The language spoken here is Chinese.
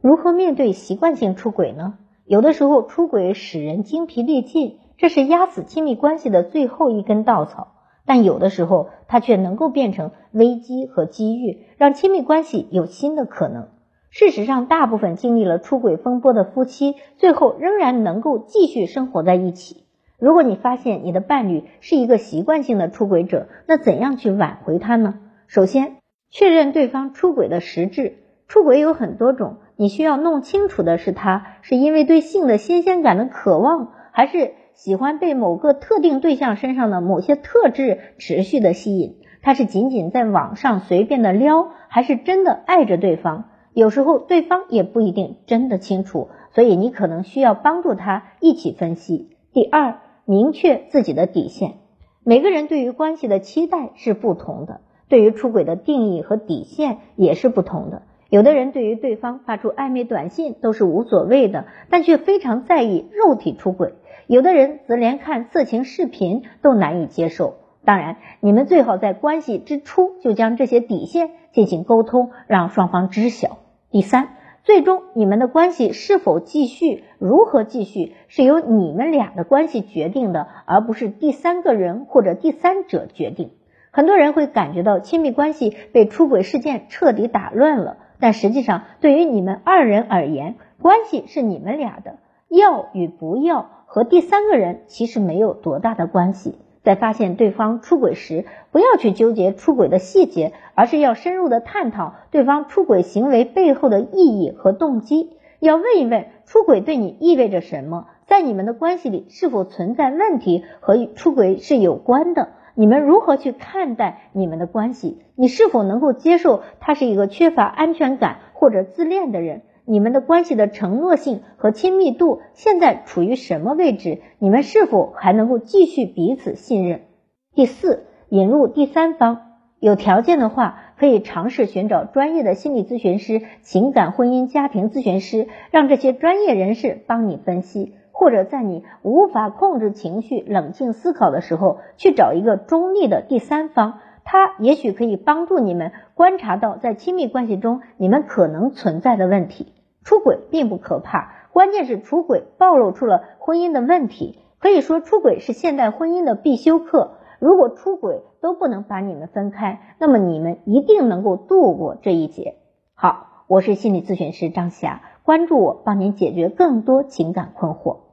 如何面对习惯性出轨呢？有的时候出轨使人精疲力尽，这是压死亲密关系的最后一根稻草；但有的时候，它却能够变成危机和机遇，让亲密关系有新的可能。事实上，大部分经历了出轨风波的夫妻，最后仍然能够继续生活在一起。如果你发现你的伴侣是一个习惯性的出轨者，那怎样去挽回他呢？首先，确认对方出轨的实质。出轨有很多种，你需要弄清楚的是，他是因为对性的新鲜感的渴望，还是喜欢被某个特定对象身上的某些特质持续的吸引？他是仅仅在网上随便的撩，还是真的爱着对方？有时候对方也不一定真的清楚，所以你可能需要帮助他一起分析。第二，明确自己的底线。每个人对于关系的期待是不同的。对于出轨的定义和底线也是不同的。有的人对于对方发出暧昧短信都是无所谓的，但却非常在意肉体出轨；有的人则连看色情视频都难以接受。当然，你们最好在关系之初就将这些底线进行沟通，让双方知晓。第三，最终你们的关系是否继续、如何继续，是由你们俩的关系决定的，而不是第三个人或者第三者决定。很多人会感觉到亲密关系被出轨事件彻底打乱了，但实际上，对于你们二人而言，关系是你们俩的，要与不要和第三个人其实没有多大的关系。在发现对方出轨时，不要去纠结出轨的细节，而是要深入的探讨对方出轨行为背后的意义和动机，要问一问出轨对你意味着什么，在你们的关系里是否存在问题和出轨是有关的。你们如何去看待你们的关系？你是否能够接受他是一个缺乏安全感或者自恋的人？你们的关系的承诺性和亲密度现在处于什么位置？你们是否还能够继续彼此信任？第四，引入第三方，有条件的话，可以尝试寻找专业的心理咨询师、情感、婚姻、家庭咨询师，让这些专业人士帮你分析。或者在你无法控制情绪、冷静思考的时候，去找一个中立的第三方，他也许可以帮助你们观察到在亲密关系中你们可能存在的问题。出轨并不可怕，关键是出轨暴露出了婚姻的问题。可以说，出轨是现代婚姻的必修课。如果出轨都不能把你们分开，那么你们一定能够度过这一劫。好，我是心理咨询师张霞，关注我，帮您解决更多情感困惑。